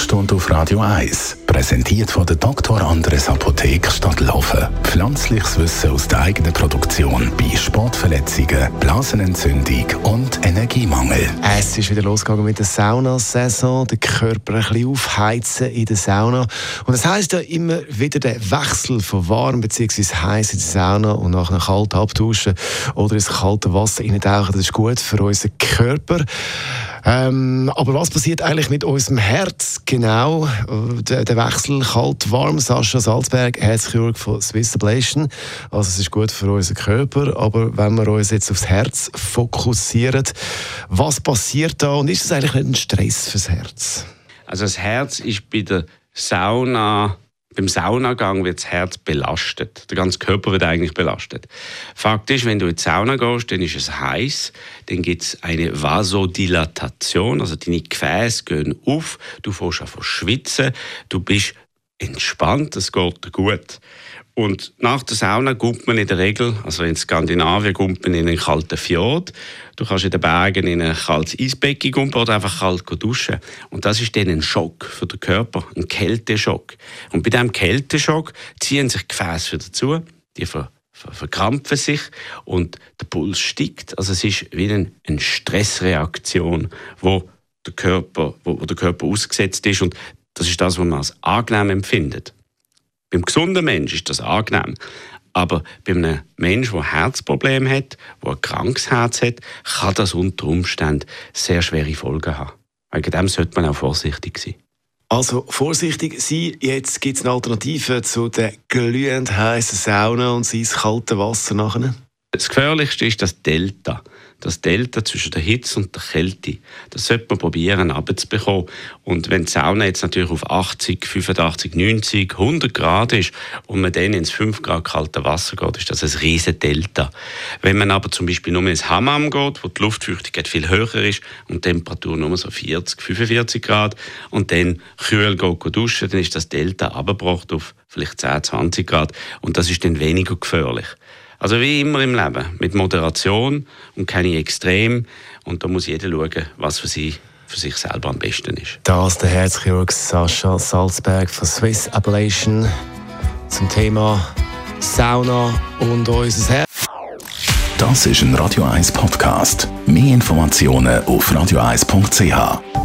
Sprechstunde auf Radio 1, präsentiert von der Dr. Andres Apotheke Stadtlaufen. Pflanzliches Wissen aus der eigenen Produktion bei Sportverletzungen, Blasenentzündung und Energiemangel. Es ist wieder losgegangen mit der Saunasaison, den Körper ein bisschen aufheizen in der Sauna. Und das heisst ja immer wieder der Wechsel von warm bzw. heiß in der Sauna und nach einem kalten Abtauschen oder ins kalte Wasser reintauchen. Das ist gut für unseren Körper. Ähm, aber was passiert eigentlich mit unserem Herz genau? Der, der Wechsel kalt-warm. Sascha Salzberg, Herzchirurg von Swiss Ablation. Also es ist gut für unseren Körper, aber wenn wir uns jetzt aufs Herz fokussieren, was passiert da und ist das eigentlich nicht ein Stress fürs Herz? Also das Herz ist bei der Sauna beim Saunagang wird das Herz belastet. Der ganze Körper wird eigentlich belastet. Fakt ist, wenn du in die Sauna gehst, dann ist es heiß, dann gibt es eine Vasodilatation, also deine Gefäße gehen auf, du fährst an schwitzen, du bist entspannt, es geht gut. Und nach der Sauna kommt man in der Regel, also in Skandinavien, kommt man in einen kalten Fjord. Du kannst in den Bergen in ein kaltes Eisbecken gehen oder einfach kalt duschen. Und das ist dann ein Schock für den Körper, ein Kälteschock. Und bei diesem Kälteschock ziehen sich Gefäße wieder zu, die ver verkrampfen sich und der Puls steigt. Also es ist wie eine, eine Stressreaktion, wo der Körper, wo, wo der Körper ausgesetzt ist und das ist das, was man als angenehm empfindet. Beim gesunden Menschen ist das angenehm. Aber bei einem Menschen, der Herzprobleme hat, der ein krankes Herz hat, kann das unter Umständen sehr schwere Folgen haben. Wegen dem sollte man auch vorsichtig sein. Also vorsichtig sein. Jetzt gibt es eine Alternative zu der glühend heißen Sauna und ins kalte Wasser nachher. Das Gefährlichste ist das Delta das Delta zwischen der Hitze und der Kälte. Das sollte man probieren abzubekommen. Und wenn die Sauna jetzt natürlich auf 80, 85, 90, 100 Grad ist und man dann ins 5 Grad kalte Wasser geht, ist das ein riesen Delta. Wenn man aber zum Beispiel nur ins Hammam geht, wo die Luftfeuchtigkeit viel höher ist und die Temperatur nur so 40, 45 Grad und dann kühl geht duschen, dann ist das Delta abgebrochen auf vielleicht 10, 20 Grad und das ist dann weniger gefährlich. Also wie immer im Leben, mit Moderation und keine Extrem. Und da muss jeder schauen, was für sie für sich selber am besten ist. Das der Herzchirurg Sascha Salzberg von Swiss Ablation zum Thema Sauna und unser Herz. Das ist ein Radio 1 Podcast. Mehr Informationen auf radio1.ch.